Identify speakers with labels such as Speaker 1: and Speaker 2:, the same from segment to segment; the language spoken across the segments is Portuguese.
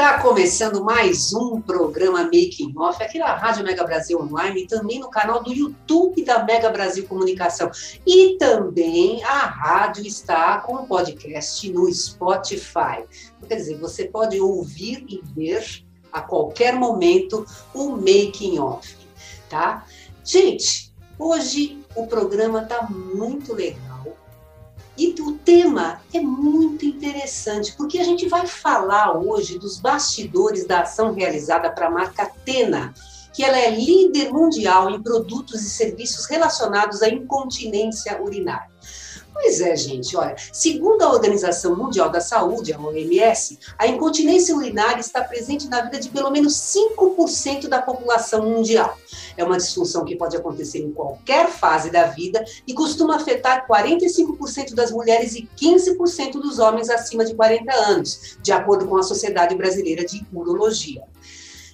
Speaker 1: Está começando mais um programa Making Off aqui na Rádio Mega Brasil Online e também no canal do YouTube da Mega Brasil Comunicação. E também a rádio está com podcast no Spotify. Quer dizer, você pode ouvir e ver a qualquer momento o Making Off, tá? Gente, hoje o programa está muito legal e o tema é muito interessante, porque a gente vai falar hoje dos bastidores da ação realizada para a marca Tena, que ela é líder mundial em produtos e serviços relacionados à incontinência urinária. Pois é, gente, olha, segundo a Organização Mundial da Saúde, a OMS, a incontinência urinária está presente na vida de pelo menos 5% da população mundial. É uma disfunção que pode acontecer em qualquer fase da vida e costuma afetar 45% das mulheres e 15% dos homens acima de 40 anos, de acordo com a Sociedade Brasileira de Urologia.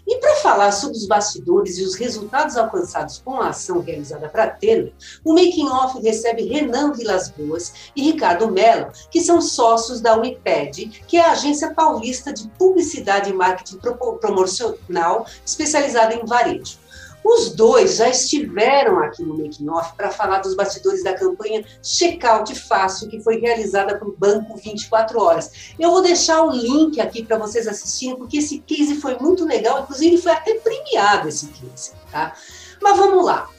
Speaker 1: E para falar sobre os bastidores e os resultados alcançados com a ação realizada para Atena, o Making Off recebe Renan Vilas Boas e Ricardo Mello, que são sócios da Uniped, que é a agência paulista de publicidade e marketing promocional especializada em varejo. Os dois já estiveram aqui no Making Off para falar dos bastidores da campanha Checkout Fácil, que foi realizada pelo Banco 24 Horas. Eu vou deixar o link aqui para vocês assistirem, porque esse case foi muito legal, inclusive foi até premiado esse case, tá? Mas vamos lá.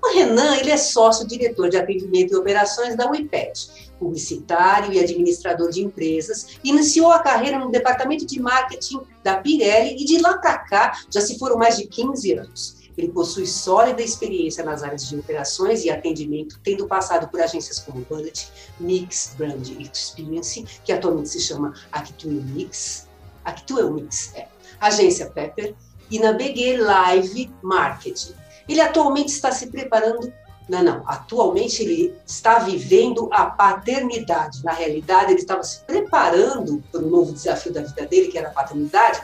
Speaker 1: O Renan, ele é sócio-diretor de atendimento e operações da WIPED, publicitário e administrador de empresas, iniciou a carreira no departamento de marketing da Pirelli e de lá para cá já se foram mais de 15 anos. Ele possui sólida experiência nas áreas de operações e atendimento, tendo passado por agências como Bullet, Mix Brand Experience, que atualmente se chama Actual Mix, Actual Mix, é, agência Pepper, e na BG Live Marketing. Ele atualmente está se preparando não, não. Atualmente ele está vivendo a paternidade. Na realidade, ele estava se preparando para o novo desafio da vida dele, que era a paternidade,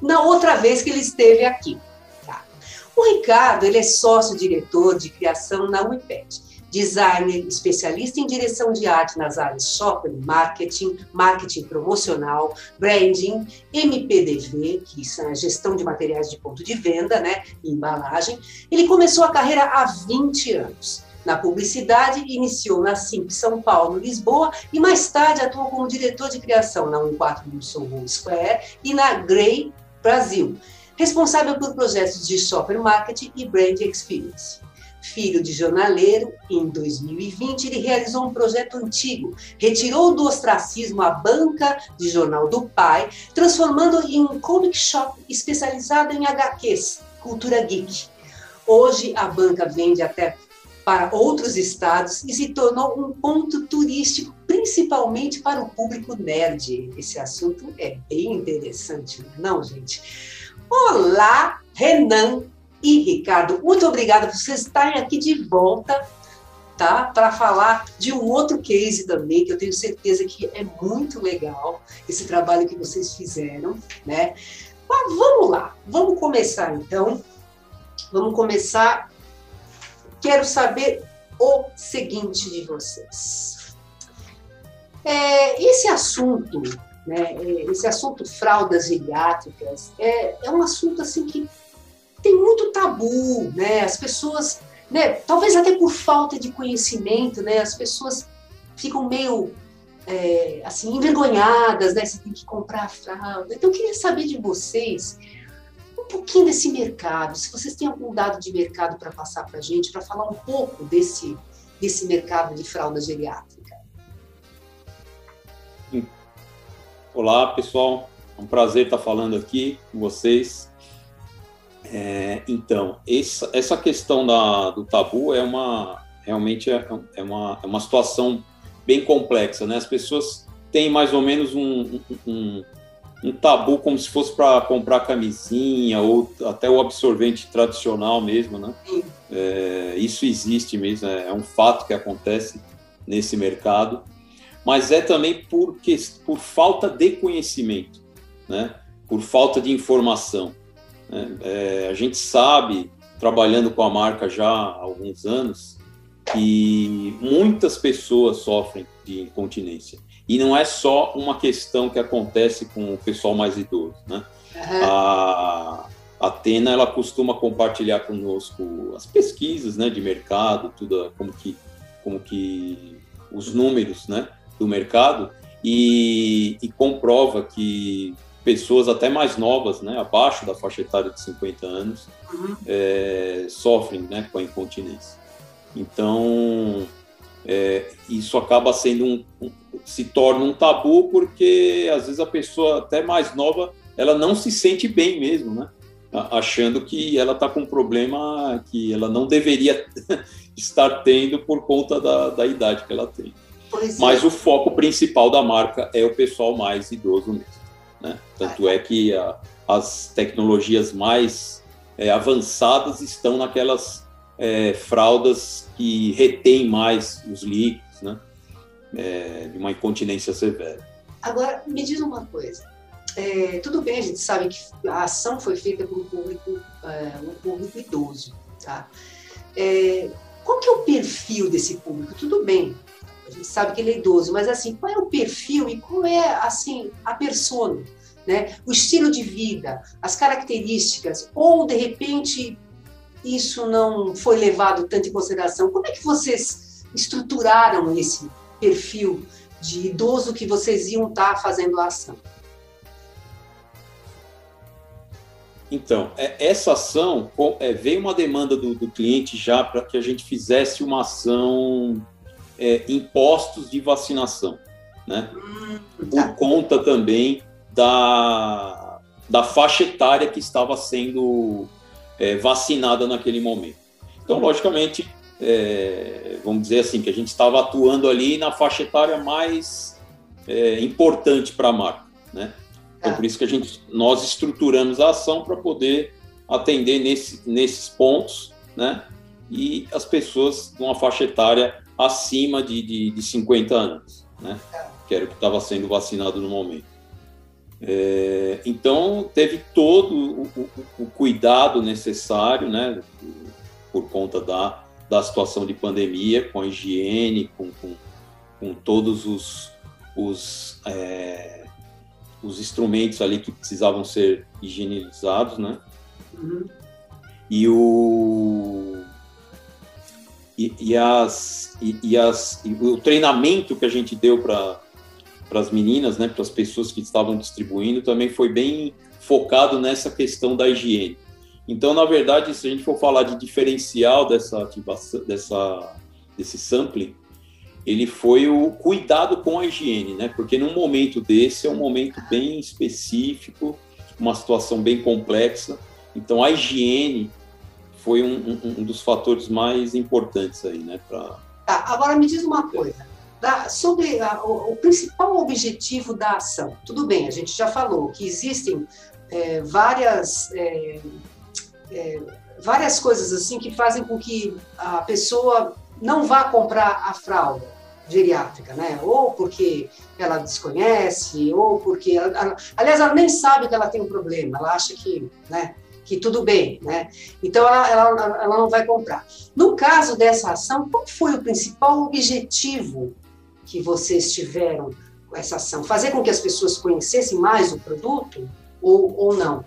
Speaker 1: na outra vez que ele esteve aqui. O Ricardo ele é sócio-diretor de criação na UIPED, designer, especialista em direção de arte nas áreas shopping, marketing, marketing promocional, branding, MPDV, que são a gestão de materiais de ponto de venda, né, e embalagem. Ele começou a carreira há 20 anos. Na publicidade, iniciou na Simp São Paulo, Lisboa, e mais tarde atuou como diretor de criação na 141 Soho Square e na Grey Brasil responsável por projetos de shopper marketing e brand experience. Filho de jornaleiro, em 2020 ele realizou um projeto antigo, retirou do ostracismo a banca de jornal do pai, transformando em um comic shop especializado em HQs, cultura geek. Hoje a banca vende até para outros estados e se tornou um ponto turístico, principalmente para o público nerd. Esse assunto é bem interessante, não, é gente? Olá, Renan e Ricardo. Muito obrigada por vocês estarem aqui de volta, tá? Para falar de um outro case também, que eu tenho certeza que é muito legal esse trabalho que vocês fizeram, né? Mas vamos lá, vamos começar então. Vamos começar. Quero saber o seguinte de vocês. É, esse assunto né? Esse assunto fraldas geriátricas é, é um assunto assim que tem muito tabu, né? As pessoas, né? Talvez até por falta de conhecimento, né? As pessoas ficam meio é, assim envergonhadas, né? Você tem que comprar a fralda. Então eu queria saber de vocês um pouquinho desse mercado. Se vocês têm algum dado de mercado para passar para gente, para falar um pouco desse desse mercado de fralda geriátrica.
Speaker 2: Olá, pessoal. É um prazer estar falando aqui com vocês. É, então, essa, essa questão da, do tabu é uma, realmente é, é, uma, é uma situação bem complexa, né? As pessoas têm mais ou menos um, um, um tabu como se fosse para comprar camisinha ou até o absorvente tradicional mesmo, né? É, isso existe mesmo, é, é um fato que acontece nesse mercado, mas é também porque, por falta de conhecimento, né? Por falta de informação. Né? É, a gente sabe, trabalhando com a marca já há alguns anos, que muitas pessoas sofrem de incontinência. E não é só uma questão que acontece com o pessoal mais idoso, né? Uhum. A, a Atena, ela costuma compartilhar conosco as pesquisas, né, de mercado, tudo como que como que os números, né, do mercado e, e comprova que pessoas até mais novas, né, abaixo da faixa etária de 50 anos, uhum. é, sofrem, né, com a incontinência. Então, é, isso acaba sendo um, um, se torna um tabu porque às vezes a pessoa até mais nova ela não se sente bem mesmo, né? Achando que ela está com um problema que ela não deveria estar tendo por conta da, da idade que ela tem. Mas o foco principal da marca é o pessoal mais idoso mesmo. Né? Tanto é que a, as tecnologias mais é, avançadas estão naquelas é, fraldas que retêm mais os líquidos, né? É, de uma incontinência severa.
Speaker 1: Agora, me diz uma coisa. É, tudo bem, a gente sabe que a ação foi feita por um público, é, um público idoso, tá? É, qual que é o perfil desse público? Tudo bem, a gente sabe que ele é idoso, mas assim, qual é o perfil e qual é assim a persona, né? O estilo de vida, as características, ou de repente isso não foi levado tanto em consideração? Como é que vocês estruturaram esse perfil de idoso que vocês iam estar fazendo a ação?
Speaker 2: Então, é, essa ação é, veio uma demanda do, do cliente já para que a gente fizesse uma ação é, em postos de vacinação, né? Hum, tá. Por conta também da, da faixa etária que estava sendo é, vacinada naquele momento. Então, logicamente, é, vamos dizer assim, que a gente estava atuando ali na faixa etária mais é, importante para a marca, né? Então, é. por isso que a gente, nós estruturamos a ação para poder atender nesse, nesses pontos, né? E as pessoas de uma faixa etária acima de, de, de 50 anos, né? Que era o que estava sendo vacinado no momento. É, então, teve todo o, o, o, cuidado necessário, né, por conta da, da situação de pandemia, com a higiene, com, com, com todos os, os, é, os instrumentos ali que precisavam ser higienizados, né? Uhum. E o e, e, as, e, e, as, e o treinamento que a gente deu para as meninas, né, para as pessoas que estavam distribuindo, também foi bem focado nessa questão da higiene. Então, na verdade, se a gente for falar de diferencial dessa ativação, dessa, desse sampling, ele foi o cuidado com a higiene, né? Porque num momento desse é um momento bem específico, uma situação bem complexa. Então, a higiene foi um, um, um dos fatores mais importantes aí, né? Pra...
Speaker 1: Tá, agora me diz uma coisa da, sobre a, o, o, principal objetivo da ação. Tudo bem, a gente já falou que existem é, várias, é, é, várias coisas assim que fazem com que a pessoa não vá comprar a fralda geriátrica, né? Ou porque ela desconhece, ou porque, ela, aliás, ela nem sabe que ela tem um problema, ela acha que, né? Que tudo bem, né? Então ela, ela, ela não vai comprar. No caso dessa ação, qual foi o principal objetivo que vocês tiveram com essa ação? Fazer com que as pessoas conhecessem mais o produto ou, ou não?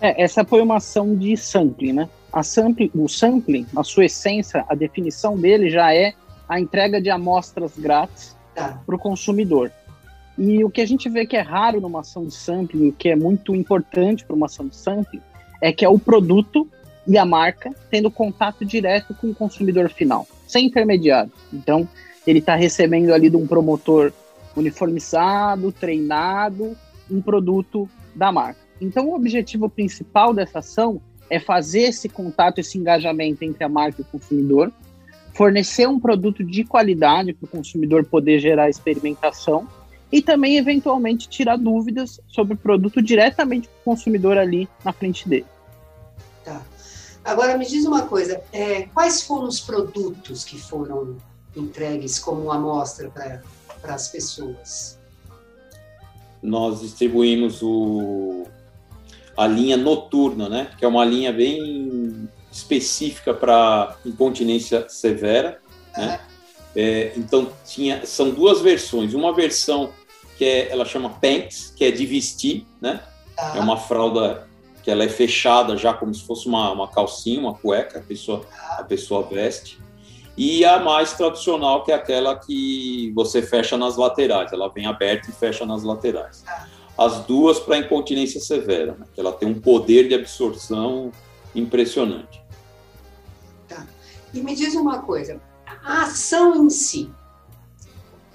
Speaker 3: É, essa foi uma ação de sampling, né? A sampling, o sampling, na sua essência, a definição dele já é a entrega de amostras grátis tá. para o consumidor. E o que a gente vê que é raro numa ação de sampling, que é muito importante para uma ação de sampling, é que é o produto e a marca tendo contato direto com o consumidor final, sem intermediário. Então, ele está recebendo ali de um promotor uniformizado, treinado, um produto da marca. Então, o objetivo principal dessa ação é fazer esse contato, esse engajamento entre a marca e o consumidor, fornecer um produto de qualidade para o consumidor poder gerar experimentação e também, eventualmente, tirar dúvidas sobre o produto diretamente para o consumidor ali na frente dele.
Speaker 1: Tá. Agora, me diz uma coisa: é, quais foram os produtos que foram entregues como amostra para as pessoas?
Speaker 2: Nós distribuímos o, a linha noturna, né? Que é uma linha bem específica para incontinência severa, né? É, então tinha, são duas versões. Uma versão que é, ela chama pants, que é de vestir, né? Ah. É uma fralda que ela é fechada já como se fosse uma, uma calcinha, uma cueca, a pessoa, a pessoa veste. E a mais tradicional, que é aquela que você fecha nas laterais, ela vem aberta e fecha nas laterais. As duas para incontinência severa, né? que ela tem um poder de absorção impressionante.
Speaker 1: Tá. E me diz uma coisa, a ação em si,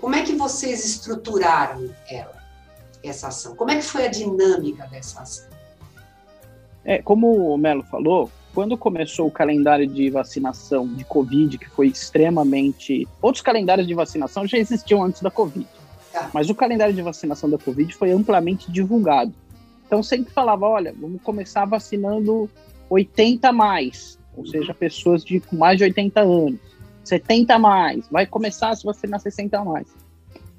Speaker 1: como é que vocês estruturaram ela, essa ação? Como é que foi a dinâmica dessa ação?
Speaker 3: É, como o Melo falou, quando começou o calendário de vacinação de Covid, que foi extremamente. Outros calendários de vacinação já existiam antes da Covid. Tá. Mas o calendário de vacinação da Covid foi amplamente divulgado. Então sempre falava: olha, vamos começar vacinando 80 mais, ou uhum. seja, pessoas de com mais de 80 anos. 70 mais, vai começar se vacinar 60 mais.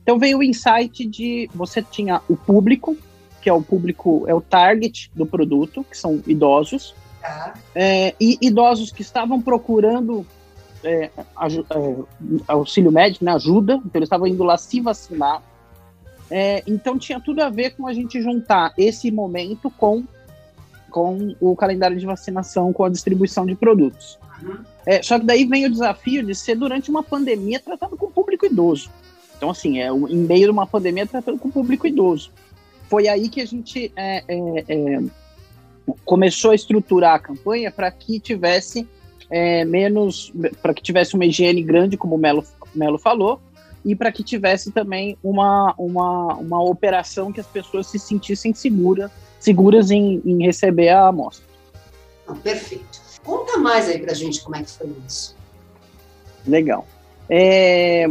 Speaker 3: Então veio o insight de você tinha o público, que é o público, é o target do produto, que são idosos, tá. é, e idosos que estavam procurando é, é, auxílio médico, né, ajuda, então eles estavam indo lá se vacinar. É, então tinha tudo a ver com a gente juntar esse momento com, com o calendário de vacinação, com a distribuição de produtos. É, só que daí vem o desafio de ser durante uma pandemia tratando com o público idoso. Então, assim, é em meio de uma pandemia tratando com o público idoso. Foi aí que a gente é, é, é começou a estruturar a campanha para que tivesse é, menos, para que tivesse uma higiene grande, como o Melo, Melo falou, e para que tivesse também uma, uma, uma operação que as pessoas se sentissem segura, seguras em, em receber a amostra.
Speaker 1: Ah, perfeito. Conta mais aí para a gente como é que foi isso.
Speaker 3: Legal. É,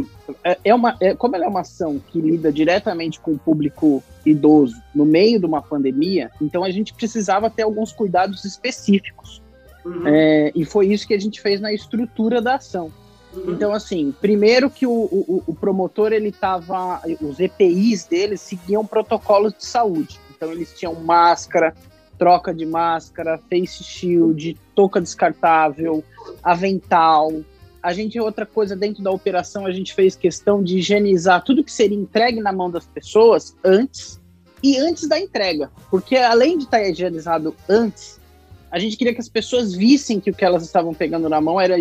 Speaker 3: é uma, é, como ela é uma ação que lida diretamente com o público idoso no meio de uma pandemia, então a gente precisava ter alguns cuidados específicos. Uhum. É, e foi isso que a gente fez na estrutura da ação. Uhum. Então, assim, primeiro que o, o, o promotor, ele estava, os EPIs deles seguiam protocolos de saúde. Então, eles tinham máscara, troca de máscara, face shield, touca descartável, avental. A gente, outra coisa, dentro da operação, a gente fez questão de higienizar tudo que seria entregue na mão das pessoas antes e antes da entrega. Porque além de estar higienizado antes, a gente queria que as pessoas vissem que o que elas estavam pegando na mão era,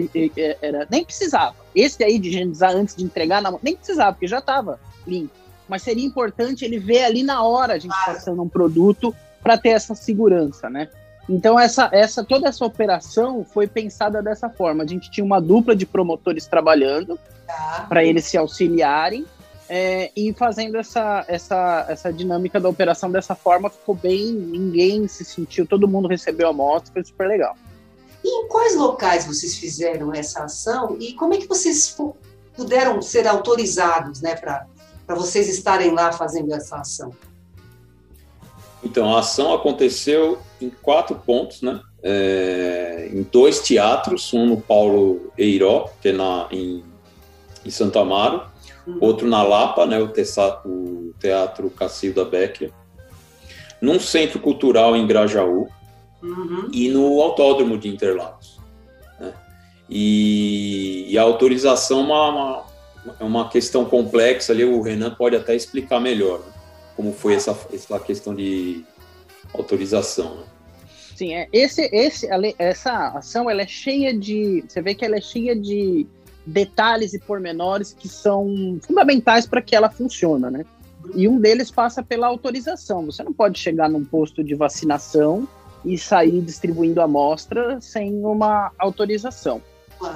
Speaker 3: era nem precisava. Esse aí de higienizar antes de entregar na mão, nem precisava, porque já estava limpo. Mas seria importante ele ver ali na hora a gente passando um produto para ter essa segurança, né? Então essa, essa toda essa operação foi pensada dessa forma. A gente tinha uma dupla de promotores trabalhando tá. para eles se auxiliarem é, e fazendo essa, essa, essa dinâmica da operação dessa forma ficou bem. Ninguém se sentiu, todo mundo recebeu a amostra, foi super legal.
Speaker 1: E em quais locais vocês fizeram essa ação e como é que vocês puderam ser autorizados, né, para vocês estarem lá fazendo essa ação?
Speaker 2: Então, a ação aconteceu em quatro pontos, né? É, em dois teatros, um no Paulo Eiró, que é na, em, em Santo Amaro, uhum. outro na Lapa, né, o, teatro, o Teatro Cacilda Becker, num centro cultural em Grajaú uhum. e no Autódromo de Interlagos. Né? E, e, a autorização é uma, uma, é uma questão complexa ali, o Renan pode até explicar melhor. Né? Como foi essa, essa questão de autorização. Né?
Speaker 3: Sim, é, esse, esse, essa ação ela é cheia de. Você vê que ela é cheia de detalhes e pormenores que são fundamentais para que ela funcione, né? E um deles passa pela autorização. Você não pode chegar num posto de vacinação e sair distribuindo amostra sem uma autorização.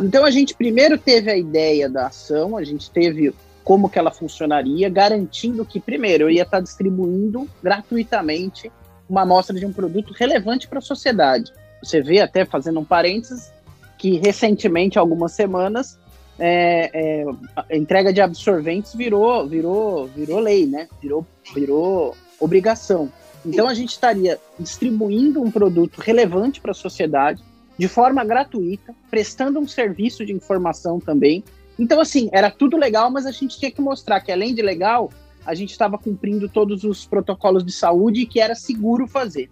Speaker 3: Então a gente primeiro teve a ideia da ação, a gente teve como que ela funcionaria, garantindo que, primeiro, eu ia estar distribuindo gratuitamente uma amostra de um produto relevante para a sociedade. você vê até fazendo um parênteses que recentemente, algumas semanas, é, é, entrega de absorventes virou, virou, virou lei, né? Virou, virou obrigação. Então a gente estaria distribuindo um produto relevante para a sociedade de forma gratuita, prestando um serviço de informação também. Então, assim, era tudo legal, mas a gente tinha que mostrar que, além de legal, a gente estava cumprindo todos os protocolos de saúde e que era seguro fazer.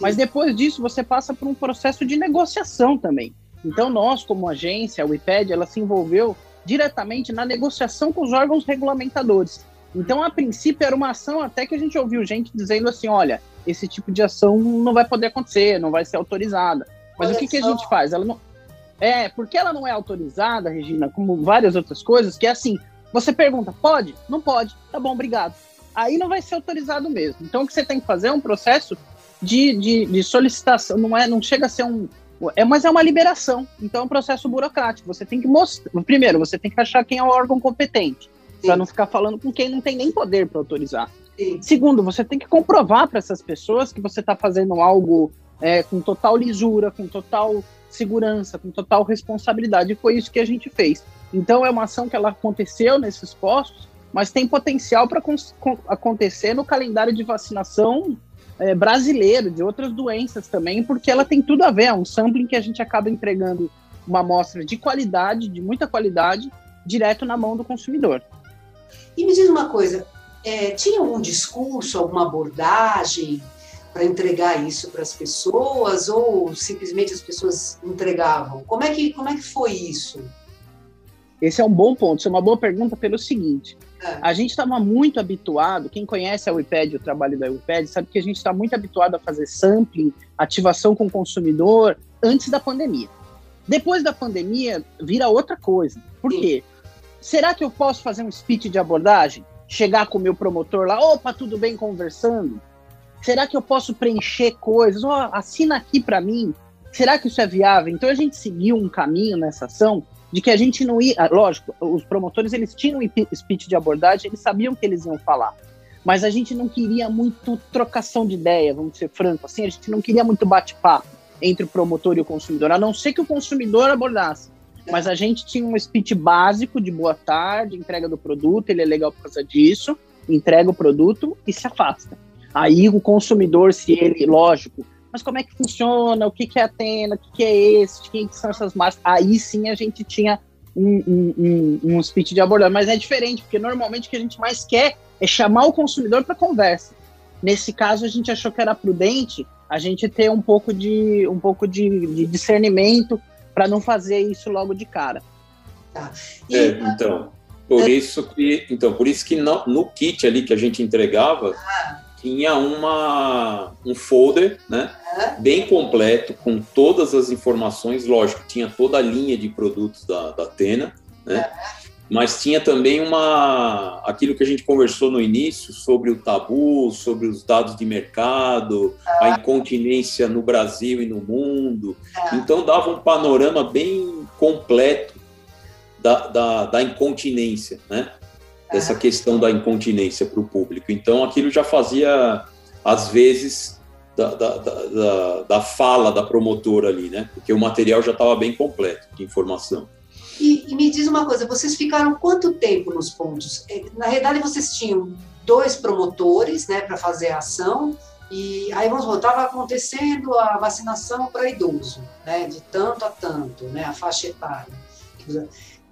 Speaker 3: Mas depois disso, você passa por um processo de negociação também. Então, nós, como agência, a WIPED, ela se envolveu diretamente na negociação com os órgãos regulamentadores. Então, a princípio, era uma ação até que a gente ouviu gente dizendo assim: olha, esse tipo de ação não vai poder acontecer, não vai ser autorizada. Mas olha o que, que a gente faz? Ela não. É, porque ela não é autorizada, Regina, como várias outras coisas, que é assim: você pergunta, pode? Não pode. Tá bom, obrigado. Aí não vai ser autorizado mesmo. Então, o que você tem que fazer é um processo de, de, de solicitação, não, é, não chega a ser um, é, mas é uma liberação, então é um processo burocrático. Você tem que mostrar. Primeiro, você tem que achar quem é o órgão competente, para não ficar falando com quem não tem nem poder para autorizar. Sim. Segundo, você tem que comprovar para essas pessoas que você está fazendo algo é, com total lisura, com total segurança, com total responsabilidade. E foi isso que a gente fez. Então é uma ação que ela aconteceu nesses postos, mas tem potencial para acontecer no calendário de vacinação é, brasileiro, de outras doenças também, porque ela tem tudo a ver, é um sampling que a gente acaba entregando uma amostra de qualidade, de muita qualidade, direto na mão do consumidor.
Speaker 1: E me diz uma coisa, é, tinha algum discurso, alguma abordagem para entregar isso para as pessoas ou simplesmente as pessoas entregavam? Como é que, como é que foi isso?
Speaker 3: Esse é um bom ponto, isso é uma boa pergunta pelo seguinte. É. A gente estava muito habituado, quem conhece a WIPED, o trabalho da WIPED, sabe que a gente está muito habituado a fazer sampling, ativação com o consumidor, antes da pandemia. Depois da pandemia, vira outra coisa. Por Sim. quê? Será que eu posso fazer um speech de abordagem? Chegar com o meu promotor lá, opa, tudo bem conversando? Será que eu posso preencher coisas? Oh, assina aqui para mim. Será que isso é viável? Então a gente seguiu um caminho nessa ação de que a gente não ia. Ah, lógico, os promotores eles tinham um speech de abordagem, eles sabiam que eles iam falar. Mas a gente não queria muito trocação de ideia, vamos ser franco, assim, a gente não queria muito bate-papo entre o promotor e o consumidor, a não ser que o consumidor abordasse. Mas a gente tinha um speech básico de boa tarde, entrega do produto, ele é legal por causa disso, entrega o produto e se afasta. Aí o consumidor, se ele, lógico, mas como é que funciona, o que, que é a Atena, o que, que é esse, quem que são essas marcas. Aí sim a gente tinha um, um, um, um speech de abordagem, mas é diferente, porque normalmente o que a gente mais quer é chamar o consumidor para conversa. Nesse caso, a gente achou que era prudente a gente ter um pouco de, um pouco de, de discernimento para não fazer isso logo de cara.
Speaker 2: Tá. E, é, então, por é, isso que, então, por isso que no, no, kit ali que a gente entregava, ah tinha uma, um folder né, bem completo, com todas as informações, lógico, tinha toda a linha de produtos da, da Atena, né, mas tinha também uma aquilo que a gente conversou no início sobre o tabu, sobre os dados de mercado, a incontinência no Brasil e no mundo. Então dava um panorama bem completo da, da, da incontinência, né? Dessa questão da incontinência para o público. Então, aquilo já fazia, às vezes, da, da, da, da, fala da promotora ali, né? Porque o material já estava bem completo de informação.
Speaker 1: E, e, me diz uma coisa, vocês ficaram quanto tempo nos pontos? É, na realidade, vocês tinham dois promotores, né, para fazer a ação, e aí vamos voltar, estava acontecendo a vacinação para idoso, né, de tanto a tanto, né, a faixa etária.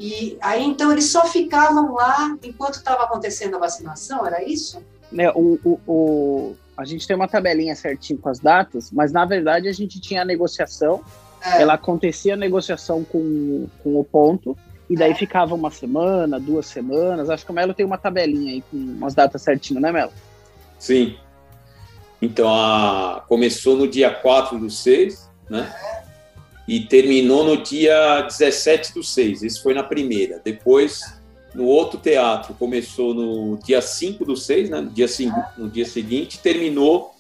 Speaker 1: E aí, então, eles só ficavam lá enquanto estava acontecendo a vacinação, era isso?
Speaker 3: É, o, o, o, a gente tem uma tabelinha certinho com as datas, mas na verdade a gente tinha a negociação, é. ela acontecia a negociação com, com o ponto, e daí é. ficava uma semana, duas semanas. Acho que o Melo tem uma tabelinha aí com umas datas certinho, né, Melo?
Speaker 2: Sim. Então, a... começou no dia 4 do 6, né? É e terminou no dia 17 do 6. Esse foi na primeira. Depois, no outro teatro, começou no dia 5 do 6, né? no, dia, no dia seguinte, terminou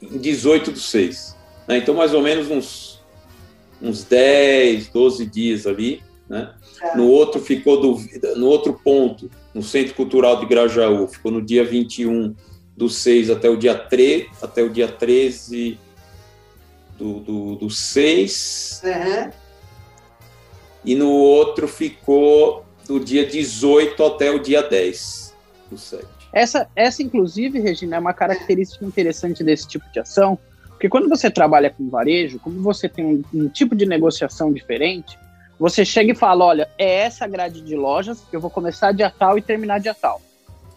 Speaker 2: em 18 do 6. Né? Então, mais ou menos uns, uns 10, 12 dias ali. Né? No outro ficou do, no outro ponto, no Centro Cultural de Grajaú, ficou no dia 21 do 6 até o dia 3, até o dia 13 do, do, do 6. Uhum. E no outro ficou do dia 18 até o dia 10 do 7.
Speaker 3: Essa, essa, inclusive, Regina, é uma característica interessante desse tipo de ação, porque quando você trabalha com varejo, como você tem um, um tipo de negociação diferente, você chega e fala: olha, é essa grade de lojas, eu vou começar dia tal e terminar dia tal.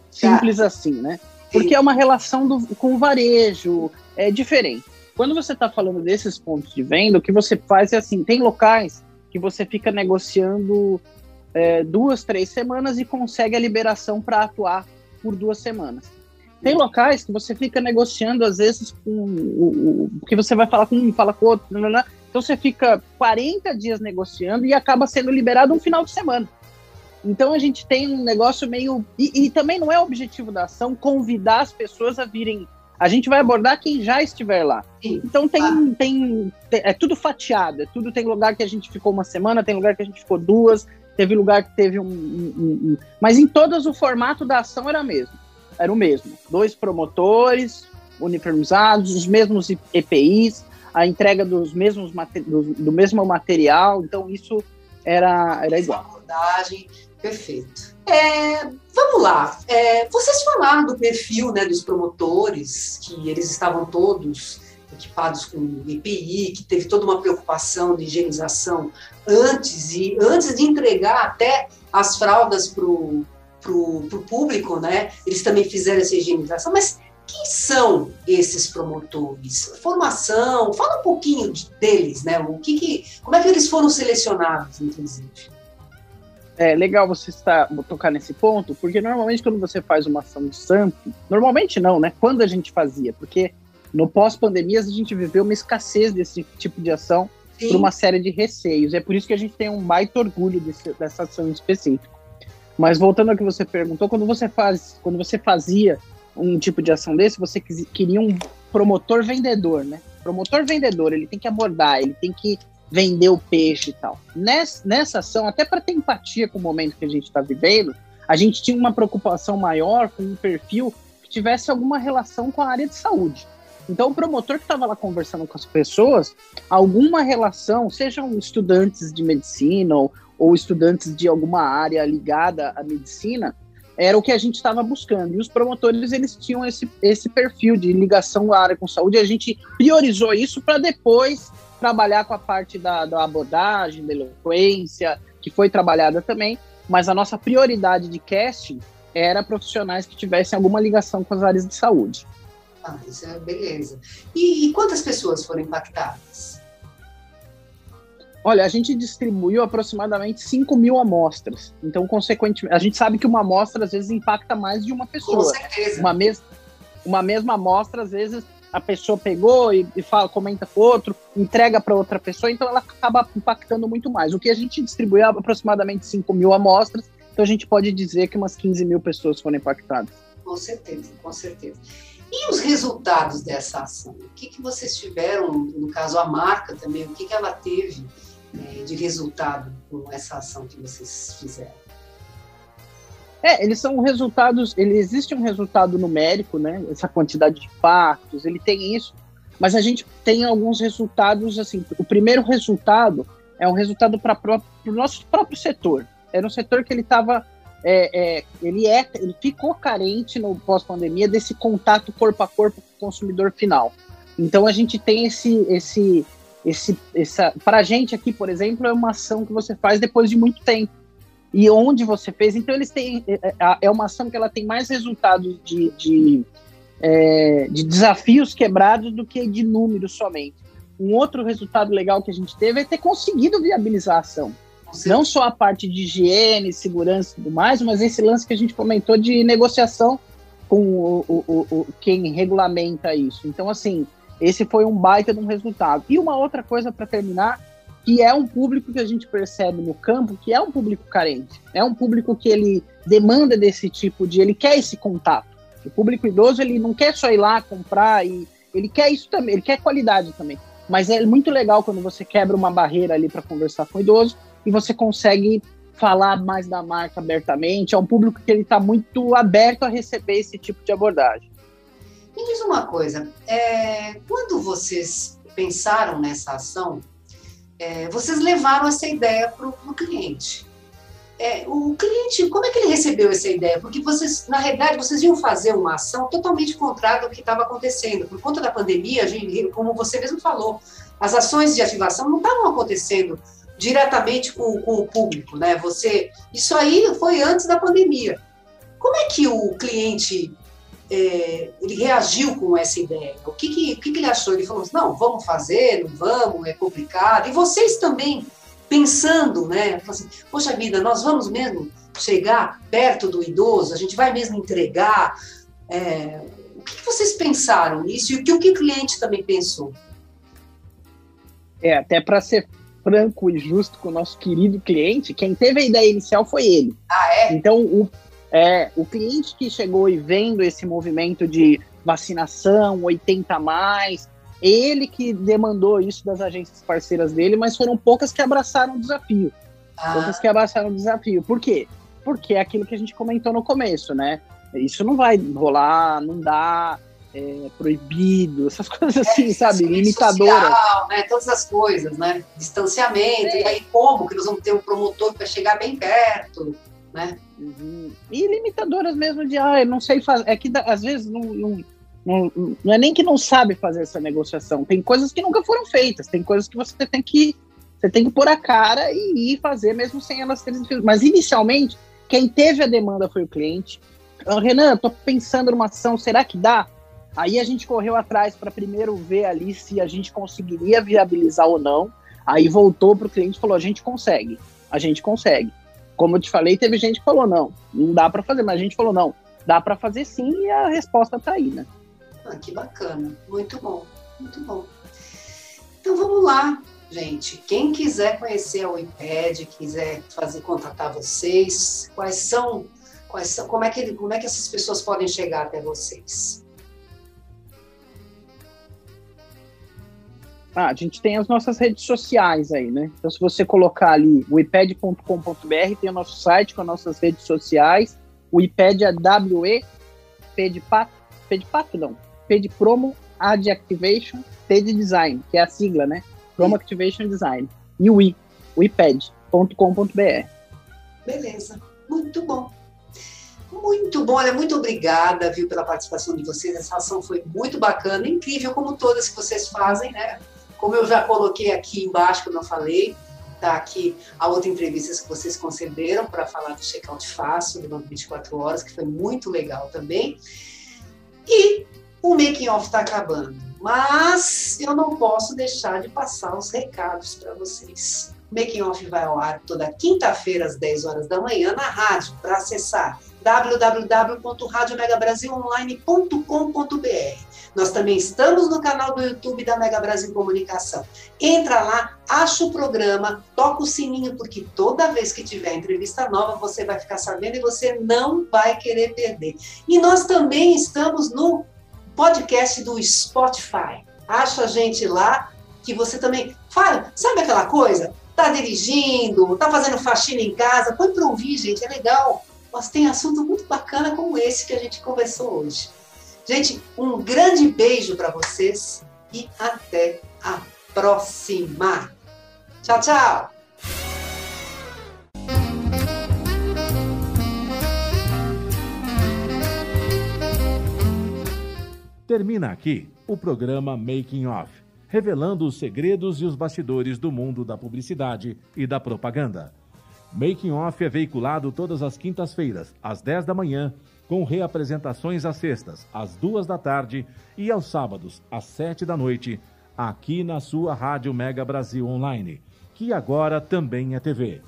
Speaker 3: Simples tá. assim, né? Porque é uma relação do, com o varejo, é diferente. Quando você está falando desses pontos de venda, o que você faz é assim: tem locais que você fica negociando é, duas, três semanas e consegue a liberação para atuar por duas semanas. Tem locais que você fica negociando, às vezes, com o, o que você vai falar com um, fala com outro, então você fica 40 dias negociando e acaba sendo liberado um final de semana. Então a gente tem um negócio meio. E, e, também não é o objetivo da ação convidar as pessoas a virem. A gente vai abordar quem já estiver lá. Então tem, ah. tem, tem, É tudo fatiado. É tudo tem lugar que a gente ficou uma semana, tem lugar que a gente ficou duas, teve lugar que teve um. um, um, um mas em todas o formato da ação era mesmo era o mesmo. Dois promotores uniformizados, os mesmos EPIs, a entrega dos mesmos do, do mesmo material, então isso era, era igual.
Speaker 1: abordagem, perfeito. É, vamos lá, é, vocês falaram do perfil né, dos promotores, que eles estavam todos equipados com EPI, que teve toda uma preocupação de higienização antes e antes de entregar até as fraldas para o público, né? Eles também fizeram essa higienização, mas quem são esses promotores? Formação, fala um pouquinho deles, né? O que, que como é que eles foram selecionados, inclusive?
Speaker 3: É legal você estar, tocar nesse ponto, porque normalmente quando você faz uma ação de sampling, normalmente não, né? Quando a gente fazia, porque no pós-pandemias a gente viveu uma escassez desse tipo de ação Sim. por uma série de receios. É por isso que a gente tem um baita orgulho desse, dessa ação específica. Mas voltando ao que você perguntou, quando você faz, quando você fazia um tipo de ação desse, você queria um promotor vendedor, né? Promotor vendedor, ele tem que abordar, ele tem que vender o peixe e tal. Nessa, nessa ação, até para ter empatia com o momento que a gente está vivendo, a gente tinha uma preocupação maior com um perfil que tivesse alguma relação com a área de saúde. Então, o promotor que estava lá conversando com as pessoas, alguma relação, sejam estudantes de medicina ou, ou estudantes de alguma área ligada à medicina, era o que a gente estava buscando. E os promotores, eles tinham esse, esse perfil de ligação à área com saúde, a gente priorizou isso para depois trabalhar com a parte da, da abordagem, da eloquência, que foi trabalhada também, mas a nossa prioridade de casting era profissionais que tivessem alguma ligação com as áreas de saúde.
Speaker 1: Ah, isso é beleza. E, e quantas pessoas foram impactadas?
Speaker 3: Olha, a gente distribuiu aproximadamente 5 mil amostras. Então, consequentemente, a gente sabe que uma amostra às vezes impacta mais de uma pessoa. Com
Speaker 1: certeza.
Speaker 3: Uma, mes uma mesma amostra, às vezes, a pessoa pegou e, e fala, comenta com outro, entrega para outra pessoa, então ela acaba impactando muito mais. O que a gente distribuiu é aproximadamente 5 mil amostras, então a gente pode dizer que umas 15 mil pessoas foram impactadas.
Speaker 1: Com certeza, com certeza. E os resultados dessa ação? O que, que vocês tiveram, no caso a marca também, o que, que ela teve é, de resultado com essa ação que vocês fizeram?
Speaker 3: É, eles são resultados, ele existe um resultado numérico, né? Essa quantidade de pactos, ele tem isso, mas a gente tem alguns resultados assim. O primeiro resultado é um resultado para o nosso próprio setor. Era um setor que ele estava, é, é, ele é, ele ficou carente no pós-pandemia desse contato corpo a corpo com o consumidor final. Então a gente tem esse, esse esse, essa, pra gente aqui, por exemplo, é uma ação que você faz depois de muito tempo. E onde você fez, então eles têm. É, é, é uma ação que ela tem mais resultados de, de, é, de desafios quebrados do que de números somente. Um outro resultado legal que a gente teve é ter conseguido viabilizar a ação. Sim. Não só a parte de higiene, segurança e tudo mais, mas esse lance que a gente comentou de negociação com o, o, o, quem regulamenta isso. Então, assim, esse foi um baita de um resultado. E uma outra coisa para terminar, que é um público que a gente percebe no campo, que é um público carente. É um público que ele demanda desse tipo de, ele quer esse contato. O público idoso, ele não quer só ir lá comprar e ele quer isso também, ele quer qualidade também. Mas é muito legal quando você quebra uma barreira ali para conversar com o idoso e você consegue falar mais da marca abertamente. É um público que ele está muito aberto a receber esse tipo de abordagem.
Speaker 1: Me diz uma coisa, é, quando vocês pensaram nessa ação, é, vocês levaram essa ideia para o cliente. É, o cliente, como é que ele recebeu essa ideia? Porque vocês, na realidade, vocês iam fazer uma ação totalmente contrária do que estava acontecendo. Por conta da pandemia, gente, como você mesmo falou, as ações de ativação não estavam acontecendo diretamente com, com, o público, né? Você, isso aí foi antes da pandemia. Como é que o cliente é, ele reagiu com essa ideia? O que, que, o que, que ele achou? Ele falou: não, vamos fazer, não vamos, é complicado. E vocês também pensando, né? Assim, Poxa vida, nós vamos mesmo chegar perto do idoso? A gente vai mesmo entregar? É, o que, que vocês pensaram nisso e o que o, que o cliente também pensou?
Speaker 3: É, até para ser franco e justo com o nosso querido cliente, quem teve a ideia inicial foi ele.
Speaker 1: Ah, é?
Speaker 3: Então, o, é, o cliente que chegou e vendo esse movimento de vacinação, 80 a mais, ele que demandou isso das agências parceiras dele, mas foram poucas que abraçaram o desafio. Ah. Poucas que abraçaram o desafio. Por quê? Porque é aquilo que a gente comentou no começo, né? Isso não vai rolar, não dá, é, proibido, essas coisas assim, é, sabe? Limitadoras. Social,
Speaker 1: né? Todas as coisas, né? Distanciamento, é. e aí como que nós vamos ter um promotor para chegar bem perto, né?
Speaker 3: Uhum. E limitadoras mesmo de, ah, eu não sei fazer. É que às vezes não, não, não, não, é nem que não sabe fazer essa negociação. Tem coisas que nunca foram feitas, tem coisas que você tem que você tem que pôr a cara e ir fazer mesmo sem elas terem. Mas inicialmente, quem teve a demanda foi o cliente. Ah, Renan, tô pensando numa ação, será que dá? Aí a gente correu atrás para primeiro ver ali se a gente conseguiria viabilizar ou não. Aí voltou para o cliente e falou: a gente consegue, a gente consegue. Como eu te falei, teve gente que falou: não, não dá para fazer, mas a gente falou: não, dá para fazer sim e a resposta está aí, né?
Speaker 1: Ah, que bacana, muito bom, muito bom. Então vamos lá, gente. Quem quiser conhecer a WIPED, quiser fazer contatar vocês, quais são, quais são, como é que como é que essas pessoas podem chegar até vocês?
Speaker 3: Ah, a gente tem as nossas redes sociais aí, né? Então, se você colocar ali o iped.com.br, tem o nosso site com as nossas redes sociais. O IPED é WE, P de pato, P de pato não, P de promo, A de activation, T de design, que é a sigla, né? Promo Activation Design. E o I, o iped.com.br.
Speaker 1: Beleza, muito bom. Muito bom, olha, muito obrigada, viu, pela participação de vocês. Essa ação foi muito bacana, incrível, como todas que vocês fazem, né? Como eu já coloquei aqui embaixo, que eu não falei, tá aqui a outra entrevista que vocês concederam para falar do checkout fácil, do 24 horas, que foi muito legal também. E o making off está acabando, mas eu não posso deixar de passar os recados para vocês. O making off vai ao ar toda quinta-feira às 10 horas da manhã na rádio para acessar www.radiomegabrasilonline.com.br. Nós também estamos no canal do YouTube da Mega Brasil Comunicação. Entra lá, acha o programa, toca o sininho, porque toda vez que tiver entrevista nova, você vai ficar sabendo e você não vai querer perder. E nós também estamos no podcast do Spotify. Acha a gente lá, que você também fala, sabe aquela coisa? Tá dirigindo, tá fazendo faxina em casa, põe para ouvir, gente, é legal. Mas tem assunto muito bacana como esse que a gente conversou hoje. Gente, um grande beijo para vocês e até a próxima. Tchau, tchau!
Speaker 4: Termina aqui o programa Making Off, revelando os segredos e os bastidores do mundo da publicidade e da propaganda. Making Off é veiculado todas as quintas-feiras, às 10 da manhã, com reapresentações às sextas, às duas da tarde e aos sábados, às 7 da noite, aqui na sua Rádio Mega Brasil Online, que agora também é TV.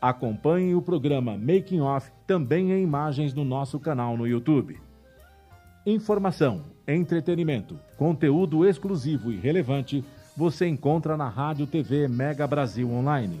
Speaker 4: Acompanhe o programa Making Off também em imagens no nosso canal no YouTube. Informação, entretenimento, conteúdo exclusivo e relevante você encontra na Rádio TV Mega Brasil Online,